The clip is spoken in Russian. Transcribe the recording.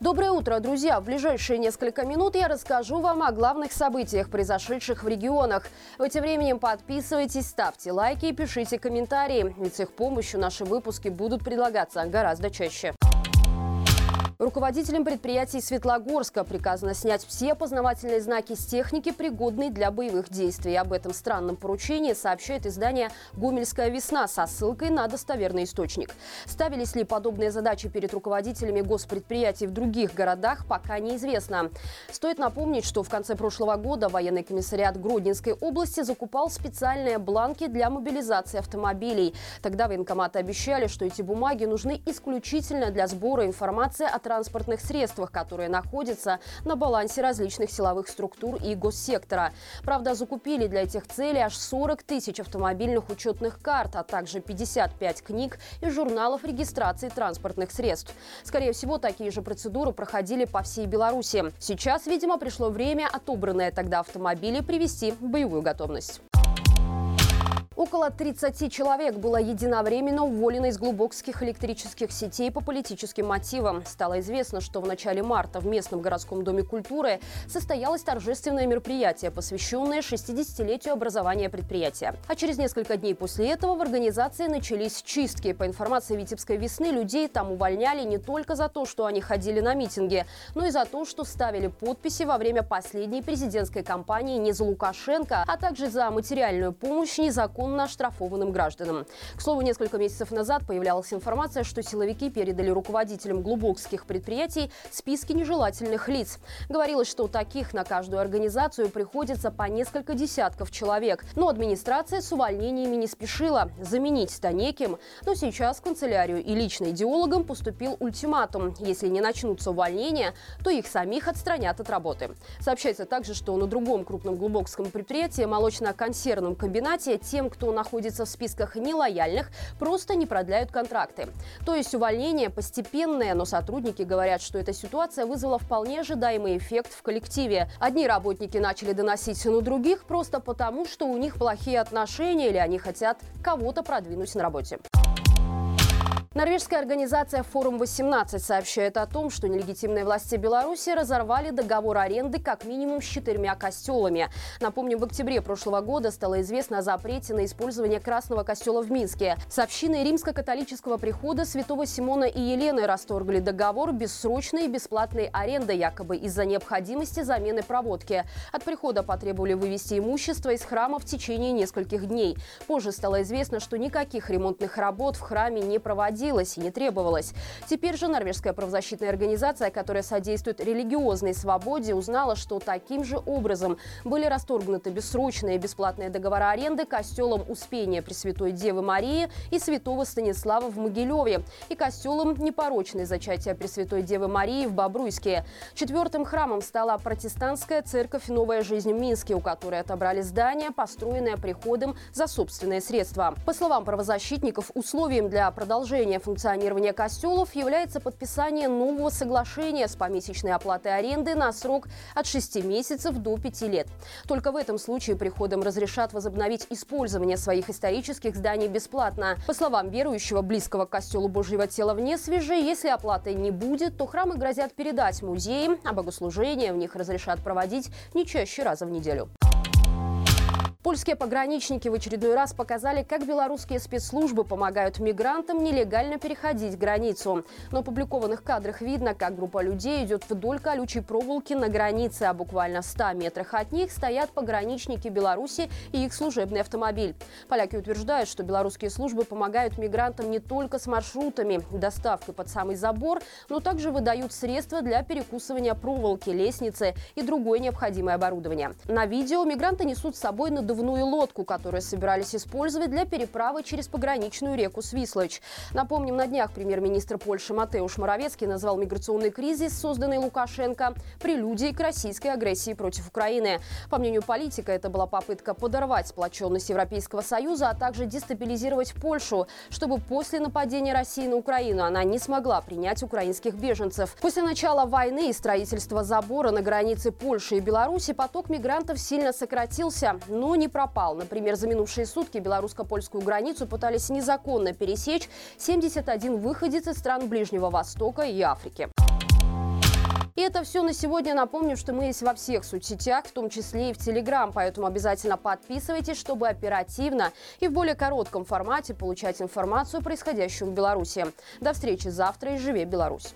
Доброе утро, друзья! В ближайшие несколько минут я расскажу вам о главных событиях, произошедших в регионах. В этим временем подписывайтесь, ставьте лайки и пишите комментарии, ведь с их помощью наши выпуски будут предлагаться гораздо чаще. Руководителям предприятий Светлогорска приказано снять все познавательные знаки с техники, пригодной для боевых действий. Об этом странном поручении сообщает издание «Гомельская весна» со ссылкой на достоверный источник. Ставились ли подобные задачи перед руководителями госпредприятий в других городах, пока неизвестно. Стоит напомнить, что в конце прошлого года военный комиссариат Гродненской области закупал специальные бланки для мобилизации автомобилей. Тогда военкоматы обещали, что эти бумаги нужны исключительно для сбора информации о транспортных средствах, которые находятся на балансе различных силовых структур и госсектора. Правда, закупили для этих целей аж 40 тысяч автомобильных учетных карт, а также 55 книг и журналов регистрации транспортных средств. Скорее всего, такие же процедуры проходили по всей Беларуси. Сейчас, видимо, пришло время отобранные тогда автомобили привести в боевую готовность. Около 30 человек было единовременно уволено из глубокских электрических сетей по политическим мотивам. Стало известно, что в начале марта в местном городском доме культуры состоялось торжественное мероприятие, посвященное 60-летию образования предприятия. А через несколько дней после этого в организации начались чистки. По информации Витебской весны, людей там увольняли не только за то, что они ходили на митинги, но и за то, что ставили подписи во время последней президентской кампании не за Лукашенко, а также за материальную помощь незаконно незаконно оштрафованным гражданам. К слову, несколько месяцев назад появлялась информация, что силовики передали руководителям глубокских предприятий списки нежелательных лиц. Говорилось, что таких на каждую организацию приходится по несколько десятков человек. Но администрация с увольнениями не спешила. Заменить-то неким. Но сейчас канцелярию и лично идеологам поступил ультиматум. Если не начнутся увольнения, то их самих отстранят от работы. Сообщается также, что на другом крупном глубокском предприятии, молочно-консервном комбинате, тем, кто кто находится в списках нелояльных, просто не продляют контракты. То есть увольнение постепенное, но сотрудники говорят, что эта ситуация вызвала вполне ожидаемый эффект в коллективе. Одни работники начали доносить на других просто потому, что у них плохие отношения или они хотят кого-то продвинуть на работе. Норвежская организация «Форум-18» сообщает о том, что нелегитимные власти Беларуси разорвали договор аренды как минимум с четырьмя костелами. Напомним, в октябре прошлого года стало известно о запрете на использование Красного костела в Минске. С общиной римско-католического прихода святого Симона и Елены расторгли договор бессрочной и бесплатной аренды, якобы из-за необходимости замены проводки. От прихода потребовали вывести имущество из храма в течение нескольких дней. Позже стало известно, что никаких ремонтных работ в храме не проводили проводилось и не требовалось. Теперь же норвежская правозащитная организация, которая содействует религиозной свободе, узнала, что таким же образом были расторгнуты бессрочные бесплатные договора аренды костелом Успения Пресвятой Девы Марии и Святого Станислава в Могилеве и костелом Непорочной Зачатия Пресвятой Девы Марии в Бобруйске. Четвертым храмом стала протестантская церковь «Новая жизнь» в Минске, у которой отобрали здание, построенное приходом за собственные средства. По словам правозащитников, условием для продолжения продолжения функционирования костелов является подписание нового соглашения с помесячной оплатой аренды на срок от 6 месяцев до 5 лет. Только в этом случае приходам разрешат возобновить использование своих исторических зданий бесплатно. По словам верующего, близкого к костелу Божьего тела в Несвеже, если оплаты не будет, то храмы грозят передать музеям, а богослужения в них разрешат проводить не чаще раза в неделю. Польские пограничники в очередной раз показали, как белорусские спецслужбы помогают мигрантам нелегально переходить границу. На опубликованных кадрах видно, как группа людей идет вдоль колючей проволоки на границе, а буквально в 100 метрах от них стоят пограничники Беларуси и их служебный автомобиль. Поляки утверждают, что белорусские службы помогают мигрантам не только с маршрутами, доставкой под самый забор, но также выдают средства для перекусывания проволоки, лестницы и другое необходимое оборудование. На видео мигранты несут с собой на надувную лодку, которую собирались использовать для переправы через пограничную реку Свислочь. Напомним, на днях премьер-министр Польши Матеуш Моровецкий назвал миграционный кризис, созданный Лукашенко, прелюдией к российской агрессии против Украины. По мнению политика, это была попытка подорвать сплоченность Европейского Союза, а также дестабилизировать Польшу, чтобы после нападения России на Украину она не смогла принять украинских беженцев. После начала войны и строительства забора на границе Польши и Беларуси поток мигрантов сильно сократился, но не пропал. Например, за минувшие сутки белорусско-польскую границу пытались незаконно пересечь 71 выходец из стран Ближнего Востока и Африки. И это все на сегодня. Напомню, что мы есть во всех соцсетях, в том числе и в Телеграм, поэтому обязательно подписывайтесь, чтобы оперативно и в более коротком формате получать информацию о происходящем в Беларуси. До встречи завтра и живи Беларусь!